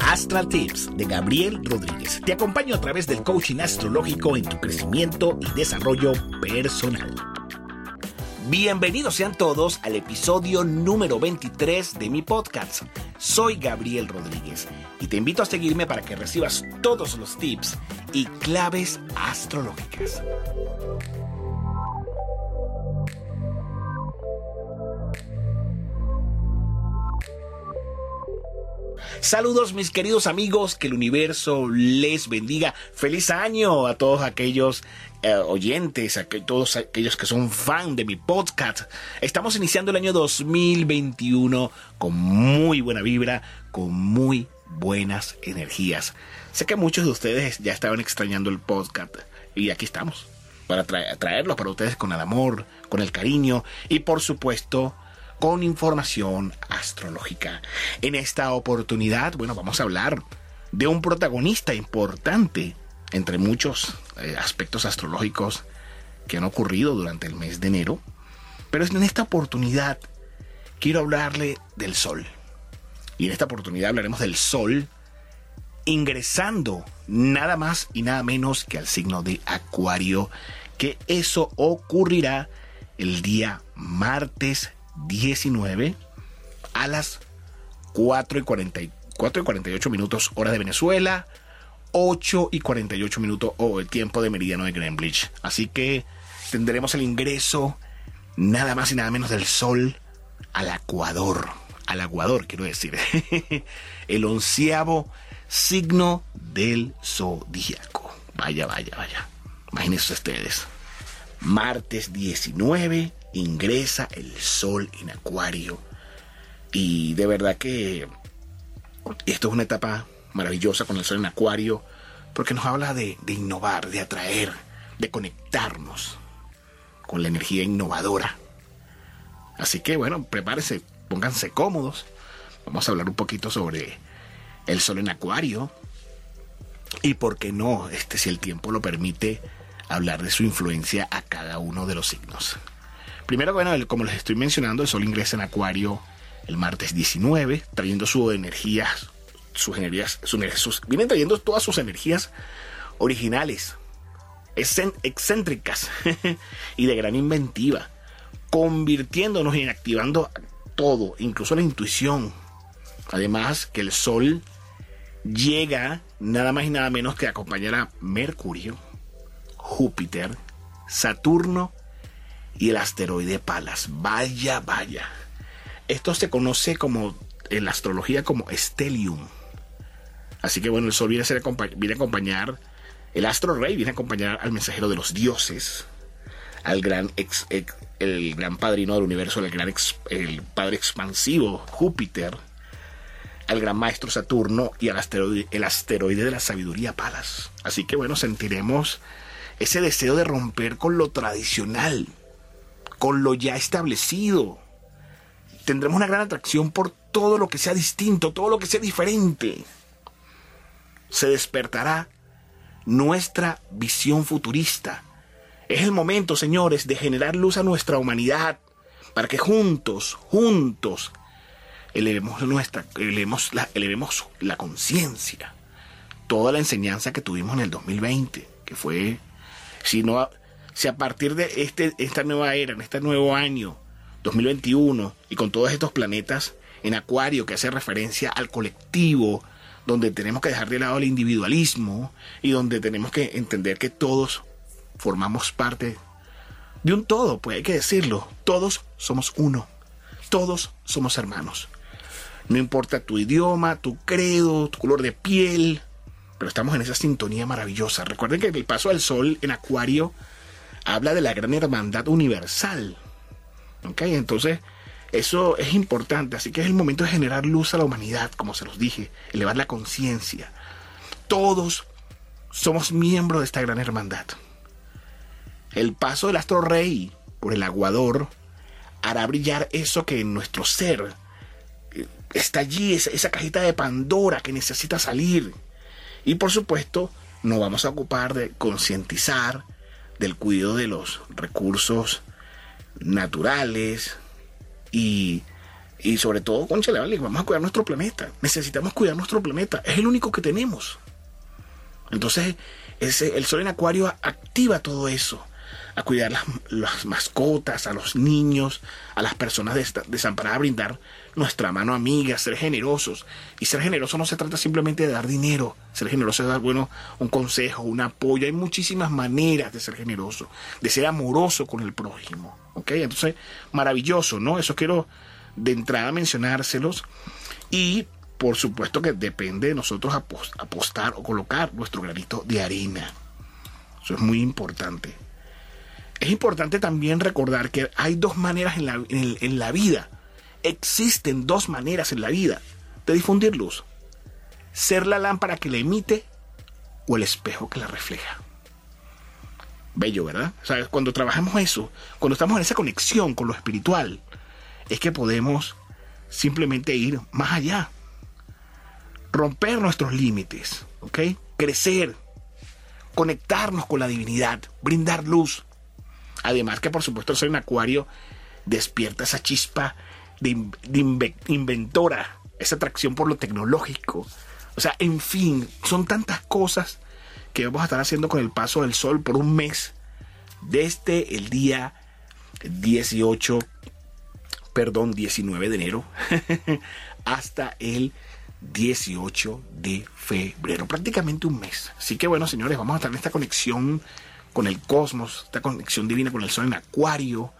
Astral Tips de Gabriel Rodríguez. Te acompaño a través del coaching astrológico en tu crecimiento y desarrollo personal. Bienvenidos sean todos al episodio número 23 de mi podcast. Soy Gabriel Rodríguez y te invito a seguirme para que recibas todos los tips y claves astrológicas. Saludos mis queridos amigos, que el universo les bendiga. Feliz año a todos aquellos eh, oyentes, a todos aquellos que son fan de mi podcast. Estamos iniciando el año 2021 con muy buena vibra, con muy buenas energías. Sé que muchos de ustedes ya estaban extrañando el podcast y aquí estamos para traerlo para ustedes con el amor, con el cariño y por supuesto con información astrológica. En esta oportunidad, bueno, vamos a hablar de un protagonista importante entre muchos eh, aspectos astrológicos que han ocurrido durante el mes de enero. Pero en esta oportunidad quiero hablarle del Sol. Y en esta oportunidad hablaremos del Sol ingresando nada más y nada menos que al signo de Acuario, que eso ocurrirá el día martes 19 a las 4 y, 48 minutos hora de Venezuela, 8 y 48 minutos o el tiempo de meridiano de Greenwich. Así que tendremos el ingreso nada más y nada menos del Sol al Ecuador. Al Ecuador, quiero decir. el onceavo signo del zodíaco. Vaya, vaya, vaya. Imagínense ustedes. Martes 19 ingresa el sol en Acuario. Y de verdad que esto es una etapa maravillosa con el sol en Acuario, porque nos habla de, innovar, de atraer, de conectarnos con la energía innovadora. Así que bueno, prepárense, pónganse cómodos. Vamos a hablar un poquito sobre el sol en Acuario. Y por qué no, este, si el tiempo lo permite, hablar de su influencia a cada uno de los signos. Primero, bueno, como les estoy mencionando, el Sol ingresa en Acuario el martes 19, trayendo sus energías, sus, vienen trayendo todas sus energías originales, excéntricas y de gran inventiva, convirtiéndonos y activando todo, incluso la intuición. Además que el Sol llega nada más y nada menos que acompañar a Mercurio, Júpiter, Saturno y el asteroide Palas. Vaya, vaya. Esto se conoce como en la astrología como Stellium. Así que bueno, el Sol viene a, ser, viene a acompañar, el astro rey viene a acompañar al mensajero de los dioses, al gran, ex, el gran padrino del universo, el gran el padre expansivo Júpiter, al gran maestro Saturno y al asteroide, el asteroide de la sabiduría Palas. Así que bueno, sentiremos ese deseo de romper con lo tradicional, con lo ya establecido. Tendremos una gran atracción por todo lo que sea distinto, todo lo que sea diferente. Se despertará nuestra visión futurista. Es el momento, señores, de generar luz a nuestra humanidad para que juntos, juntos, elevemos nuestra, elevemos la, elevemos la conciencia. Toda la enseñanza que tuvimos en el 2020, que fue, si no, si a partir de este, esta nueva era, en este nuevo año 2021, y con todos estos planetas en Acuario que hace referencia al colectivo, donde tenemos que dejar de lado el individualismo y donde tenemos que entender que todos formamos parte de un todo, pues hay que decirlo, todos somos uno, todos somos hermanos. No importa tu idioma, tu credo, tu color de piel, pero estamos en esa sintonía maravillosa. Recuerden que el paso al sol en Acuario habla de la gran hermandad universal. ¿Ok? Entonces, eso es importante. Así que es el momento de generar luz a la humanidad, como se los dije, elevar la conciencia. Todos somos miembros de esta gran hermandad. El paso del astro rey por el aguador hará brillar eso que en nuestro ser eh, está allí, esa, esa cajita de Pandora que necesita salir. Y por supuesto, nos vamos a ocupar de concientizar, del cuidado de los recursos naturales y Y sobre todo, concha, vale, vamos a cuidar nuestro planeta. Necesitamos cuidar nuestro planeta. Es el único que tenemos. Entonces, ese, el sol en acuario activa todo eso a cuidar las, mascotas, a los niños, a las personas desamparadas, a brindar nuestra mano amiga, ser generosos. Y ser generoso no se trata simplemente de dar dinero, ser generoso es dar, bueno, un consejo, un apoyo. Hay muchísimas maneras de ser generoso, de ser amoroso con el prójimo. ¿Ok? Entonces, maravilloso, ¿no? Eso quiero de entrada mencionárselos. Y por supuesto que depende de nosotros apostar o colocar nuestro granito de arena. Eso es muy importante. Es importante también recordar que hay dos maneras en la, en la vida. Existen dos maneras en la vida de difundir luz. Ser la lámpara que la emite o el espejo que la refleja. Bello, ¿verdad? O cuando trabajamos eso, cuando estamos en esa conexión con lo espiritual, es que podemos simplemente ir más allá. Romper nuestros límites, ¿ok? Crecer, conectarnos con la divinidad, brindar luz. Además que por supuesto ser un acuario despierta esa chispa de, inventora, esa atracción por lo tecnológico. O sea, en fin, son tantas cosas que vamos a estar haciendo con el paso del sol por un mes, desde el día 18, perdón, 19 de enero, hasta el 18 de febrero, prácticamente un mes. Así que bueno, señores, vamos a estar en esta conexión con el cosmos, esta conexión divina con el sol en acuario.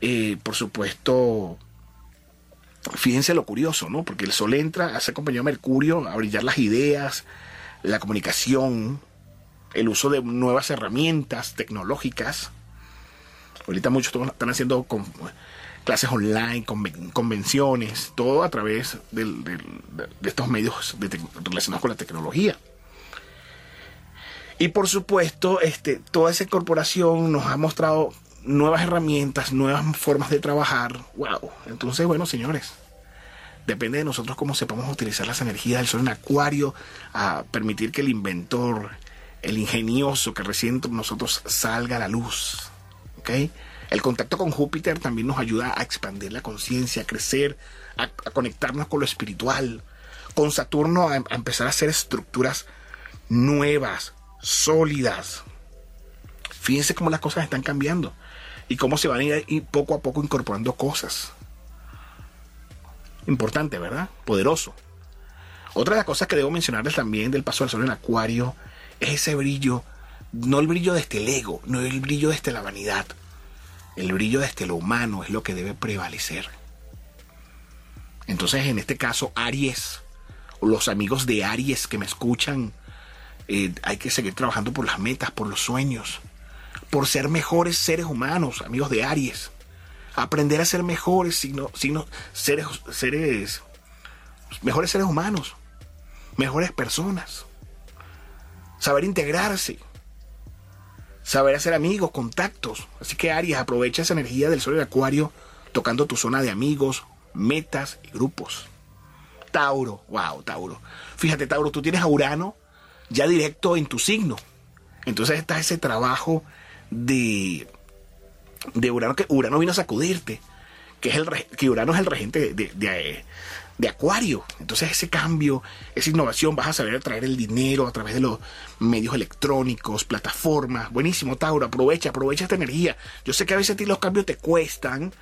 Eh, por supuesto, fíjense lo curioso, ¿no? Porque el sol entra, hace compañía a Mercurio a brillar las ideas, la comunicación, el uso de nuevas herramientas tecnológicas. Ahorita muchos están haciendo con, clases online, convenciones, todo a través de, estos medios relacionados con la tecnología. Y por supuesto, este, toda esa corporación nos ha mostrado nuevas herramientas, nuevas formas de trabajar. ¡Wow! Entonces, bueno, señores, depende de nosotros cómo sepamos utilizar las energías del sol en acuario, a permitir que el inventor, el ingenioso que reside nosotros salga a la luz. ¿Ok? El contacto con Júpiter también nos ayuda a expandir la conciencia, a crecer, a, conectarnos con lo espiritual. Con Saturno a empezar a hacer estructuras nuevas, sólidas. Fíjense cómo las cosas están cambiando y cómo se van a ir poco a poco incorporando cosas. Importante, ¿verdad? Poderoso. Otra de las cosas que debo mencionarles también del paso del sol en Acuario es ese brillo, no el brillo desde el ego, no el brillo desde la vanidad. El brillo desde lo humano es lo que debe prevalecer. Entonces, en este caso, Aries, los amigos de Aries que me escuchan, eh, hay que seguir trabajando por las metas, por los sueños, por ser mejores seres humanos, amigos de Aries. Aprender a ser mejores sino, sino seres, seres, mejores seres humanos, mejores personas. Saber integrarse, saber hacer amigos, contactos. Así que Aries, aprovecha esa energía del sol y acuario tocando tu zona de amigos, metas y grupos. Tauro, wow, Tauro. Fíjate, Tauro, tú tienes a Urano ya directo en tu signo. Entonces está ese trabajo de, de Urano, que Urano vino a sacudirte, que, es el, que Urano es el regente de, de, Acuario. Entonces ese cambio, esa innovación, vas a saber atraer el dinero a través de los medios electrónicos, plataformas. Buenísimo, Tauro, aprovecha, aprovecha esta energía. Yo sé que a veces a ti los cambios te cuestan,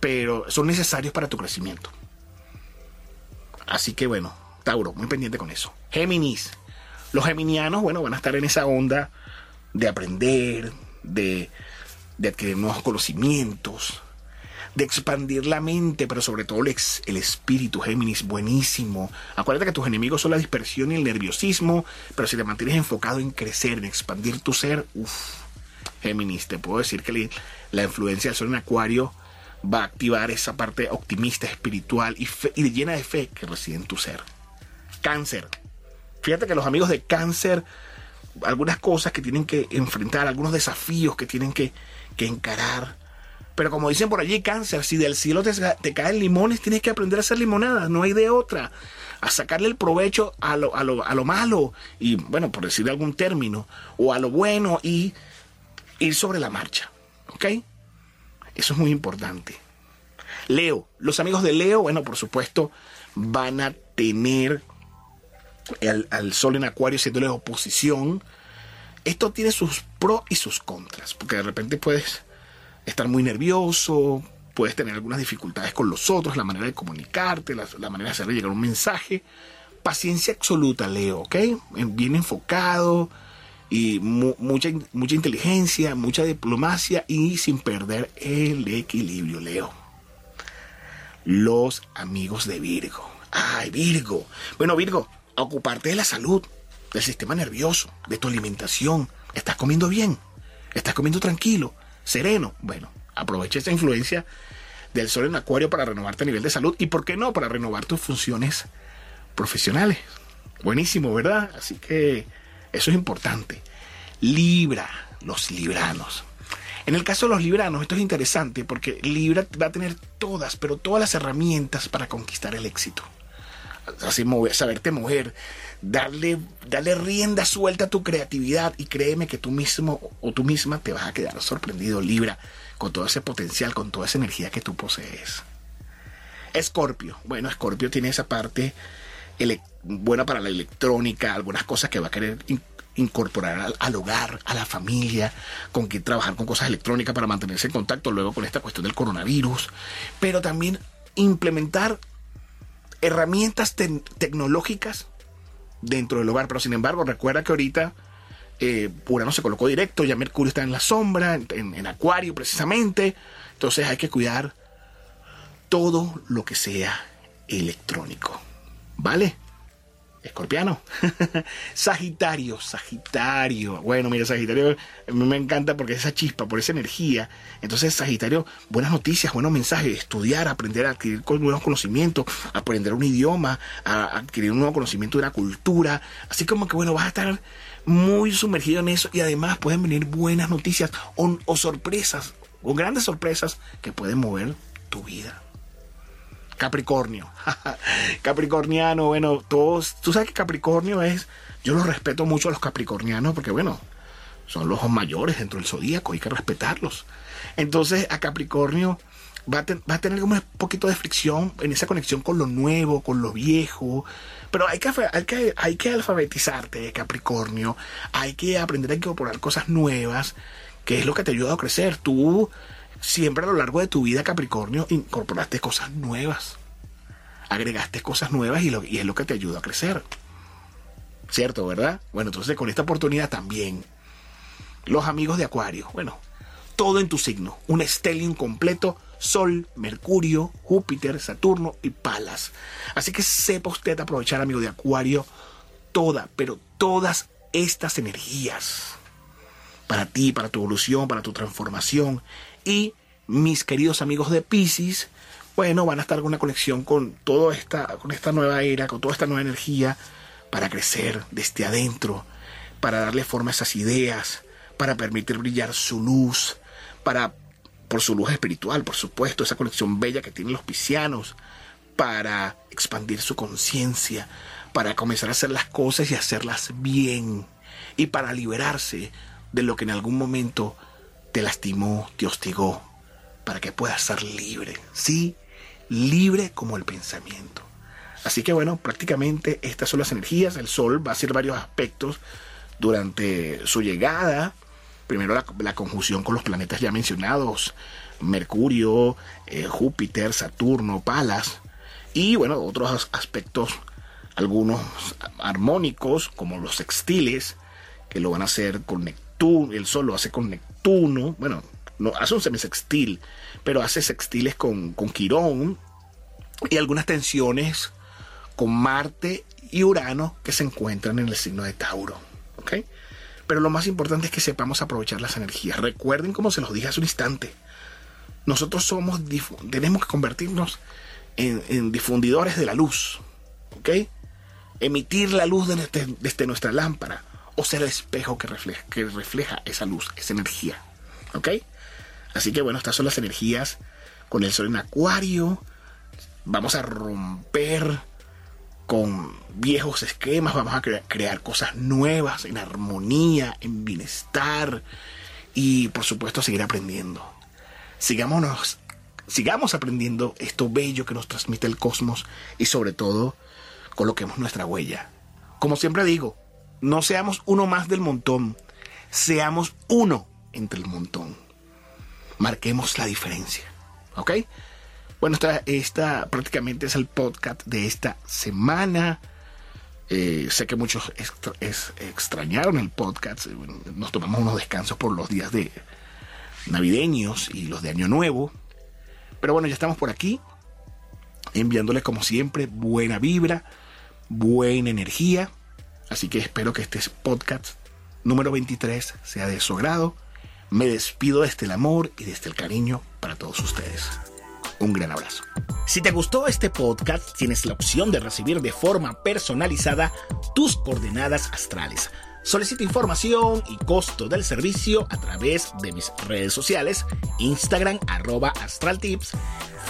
pero son necesarios para tu crecimiento. Así que bueno, Tauro, muy pendiente con eso. Géminis, los geminianos, bueno, van a estar en esa onda de aprender, de, adquirir nuevos conocimientos, de expandir la mente, pero sobre todo el, espíritu, Géminis, buenísimo. Acuérdate que tus enemigos son la dispersión y el nerviosismo, pero si te mantienes enfocado en crecer, en expandir tu ser, uff, Géminis, te puedo decir que la influencia del sol en Acuario va a activar esa parte optimista, espiritual y llena de fe que reside en tu ser. Cáncer, Fíjate que los amigos de cáncer, algunas cosas que tienen que enfrentar, algunos desafíos que tienen que, encarar. Pero como dicen por allí, cáncer, si del cielo te, caen limones, tienes que aprender a hacer limonada, no hay de otra. A sacarle el provecho a lo, a lo, a lo malo, y bueno, por decir algún término, o a lo bueno, y ir sobre la marcha. ¿Ok? Eso es muy importante. Leo, los amigos de Leo, bueno, por supuesto, van a tener al Sol en Acuario siendo la oposición. Esto tiene sus pros y sus contras, porque de repente puedes estar muy nervioso, puedes tener algunas dificultades con los otros, la manera de comunicarte, la, manera de hacer llegar un mensaje. Paciencia absoluta, Leo, ¿ok? Bien enfocado y mucha, mucha inteligencia, mucha diplomacia y sin perder el equilibrio, Leo. Los amigos de Virgo. Ay, Virgo. Bueno, Virgo, ocuparte de la salud, del sistema nervioso, de tu alimentación. ¿Estás comiendo bien? ¿Estás comiendo tranquilo? ¿Sereno? Bueno, aprovecha esa influencia del sol en acuario para renovarte a nivel de salud y, ¿por qué no?, para renovar tus funciones profesionales. Buenísimo, ¿verdad? Así que eso es importante. Libra, los libranos. En el caso de los libranos, esto es interesante porque Libra va a tener todas, pero todas las herramientas para conquistar el éxito. Así, mover, saberte mover, darle, darle rienda suelta a tu creatividad y créeme que tú mismo o tú misma te vas a quedar sorprendido, Libra con todo ese potencial, con toda esa energía que tú posees. Escorpio. Bueno, Escorpio tiene esa parte buena para la electrónica, algunas cosas que va a querer incorporar al, hogar, a la familia, con que trabajar con cosas electrónicas para mantenerse en contacto luego con esta cuestión del coronavirus, pero también implementar herramientas tecnológicas dentro del hogar. Pero sin embargo, recuerda que ahorita eh, Urano se colocó directo, ya Mercurio está en la sombra, en, Acuario precisamente. Entonces hay que cuidar todo lo que sea electrónico. ¿Vale? Escorpiano. Sagitario, Sagitario. Bueno, mira, Sagitario me encanta porque esa chispa, por esa energía. Entonces, Sagitario, buenas noticias, buenos mensajes, estudiar, aprender adquirir nuevos conocimientos, aprender un idioma, a adquirir un nuevo conocimiento de una cultura. Así como que, bueno, vas a estar muy sumergido en eso y además pueden venir buenas noticias o, sorpresas o grandes sorpresas que pueden mover tu vida. Capricornio. Capricorniano, bueno, todos, tú sabes que Capricornio es, yo los respeto mucho a los capricornianos porque bueno, son los mayores dentro del zodíaco, hay que respetarlos. Entonces a Capricornio va a, tener un poquito de fricción en esa conexión con lo nuevo, con lo viejo. Pero hay que, hay que, hay que alfabetizarte, Capricornio. Hay que aprender a incorporar cosas nuevas, que es lo que te ayuda a crecer. Tú siempre a lo largo de tu vida, Capricornio, incorporaste cosas nuevas. Agregaste cosas nuevas y, y es lo que te ayuda a crecer. ¿Cierto, verdad? Bueno, entonces con esta oportunidad también. Los amigos de Acuario. Bueno, todo en tu signo. Un stellium completo Sol, Mercurio, Júpiter, Saturno y Palas. Así que sepa usted aprovechar, amigo de Acuario, toda, pero todas estas energías para ti, para tu evolución, para tu transformación. Y mis queridos amigos de Pisces, bueno, van a estar con una conexión con toda esta, con esta nueva era, con toda esta nueva energía para crecer desde adentro, para darle forma a esas ideas, para permitir brillar su luz, para por su luz espiritual, por supuesto, esa conexión bella que tienen los piscianos, para expandir su conciencia, para comenzar a hacer las cosas y hacerlas bien, y para liberarse de lo que en algún momento te lastimó, te hostigó, para que puedas ser libre, sí, libre como el pensamiento. Así que bueno, prácticamente estas son las energías, el Sol va a hacer varios aspectos durante su llegada, primero la, conjunción con los planetas ya mencionados, Mercurio, eh, Júpiter, Saturno, Palas, y bueno, otros aspectos, algunos armónicos, como los sextiles, que lo van a hacer con Neptuno, el Sol lo hace con Neptuno, bueno, no hace un semisextil, pero hace sextiles con, con Quirón, y algunas tensiones con Marte y Urano que se encuentran en el signo de Tauro. pero lo más importante es que sepamos aprovechar las energías. Recuerden como se los dije hace un instante. Nosotros somos, tenemos que convertirnos en, difundidores de la luz. Emitir la luz desde, nuestra lámpara. O ser el espejo que refleja, que refleja esa luz, esa energía. ¿Ok? Así que bueno, estas son las energías con el sol en acuario. Vamos a romper con viejos esquemas, vamos a crear cosas nuevas, en armonía, en bienestar y por supuesto seguir aprendiendo. Sigámonos sigamos aprendiendo esto bello que nos transmite el cosmos y sobre todo coloquemos nuestra huella. Como siempre digo, no seamos uno más del montón, seamos uno entre el montón. Marquemos la diferencia. ¿Ok? Bueno, esta, prácticamente es el podcast de esta semana. Eh, sé que muchos extrañaron el podcast. Nos tomamos unos descansos por los días de navideños y los de Año Nuevo. Pero bueno, ya estamos por aquí. Enviándoles como siempre buena vibra, buena energía. Así que espero que este podcast número 23 sea de su agrado. Me despido desde el amor y desde el cariño para todos ustedes. Un gran abrazo. Si te gustó este podcast, tienes la opción de recibir de forma personalizada tus coordenadas astrales. Solicita información y costo del servicio a través de mis redes sociales, Instagram arroba astraltips,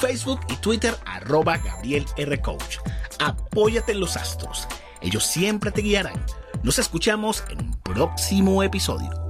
Facebook y Twitter arroba Gabriel R. Coach. Apóyate en los astros, ellos siempre te guiarán. Nos escuchamos en un próximo episodio.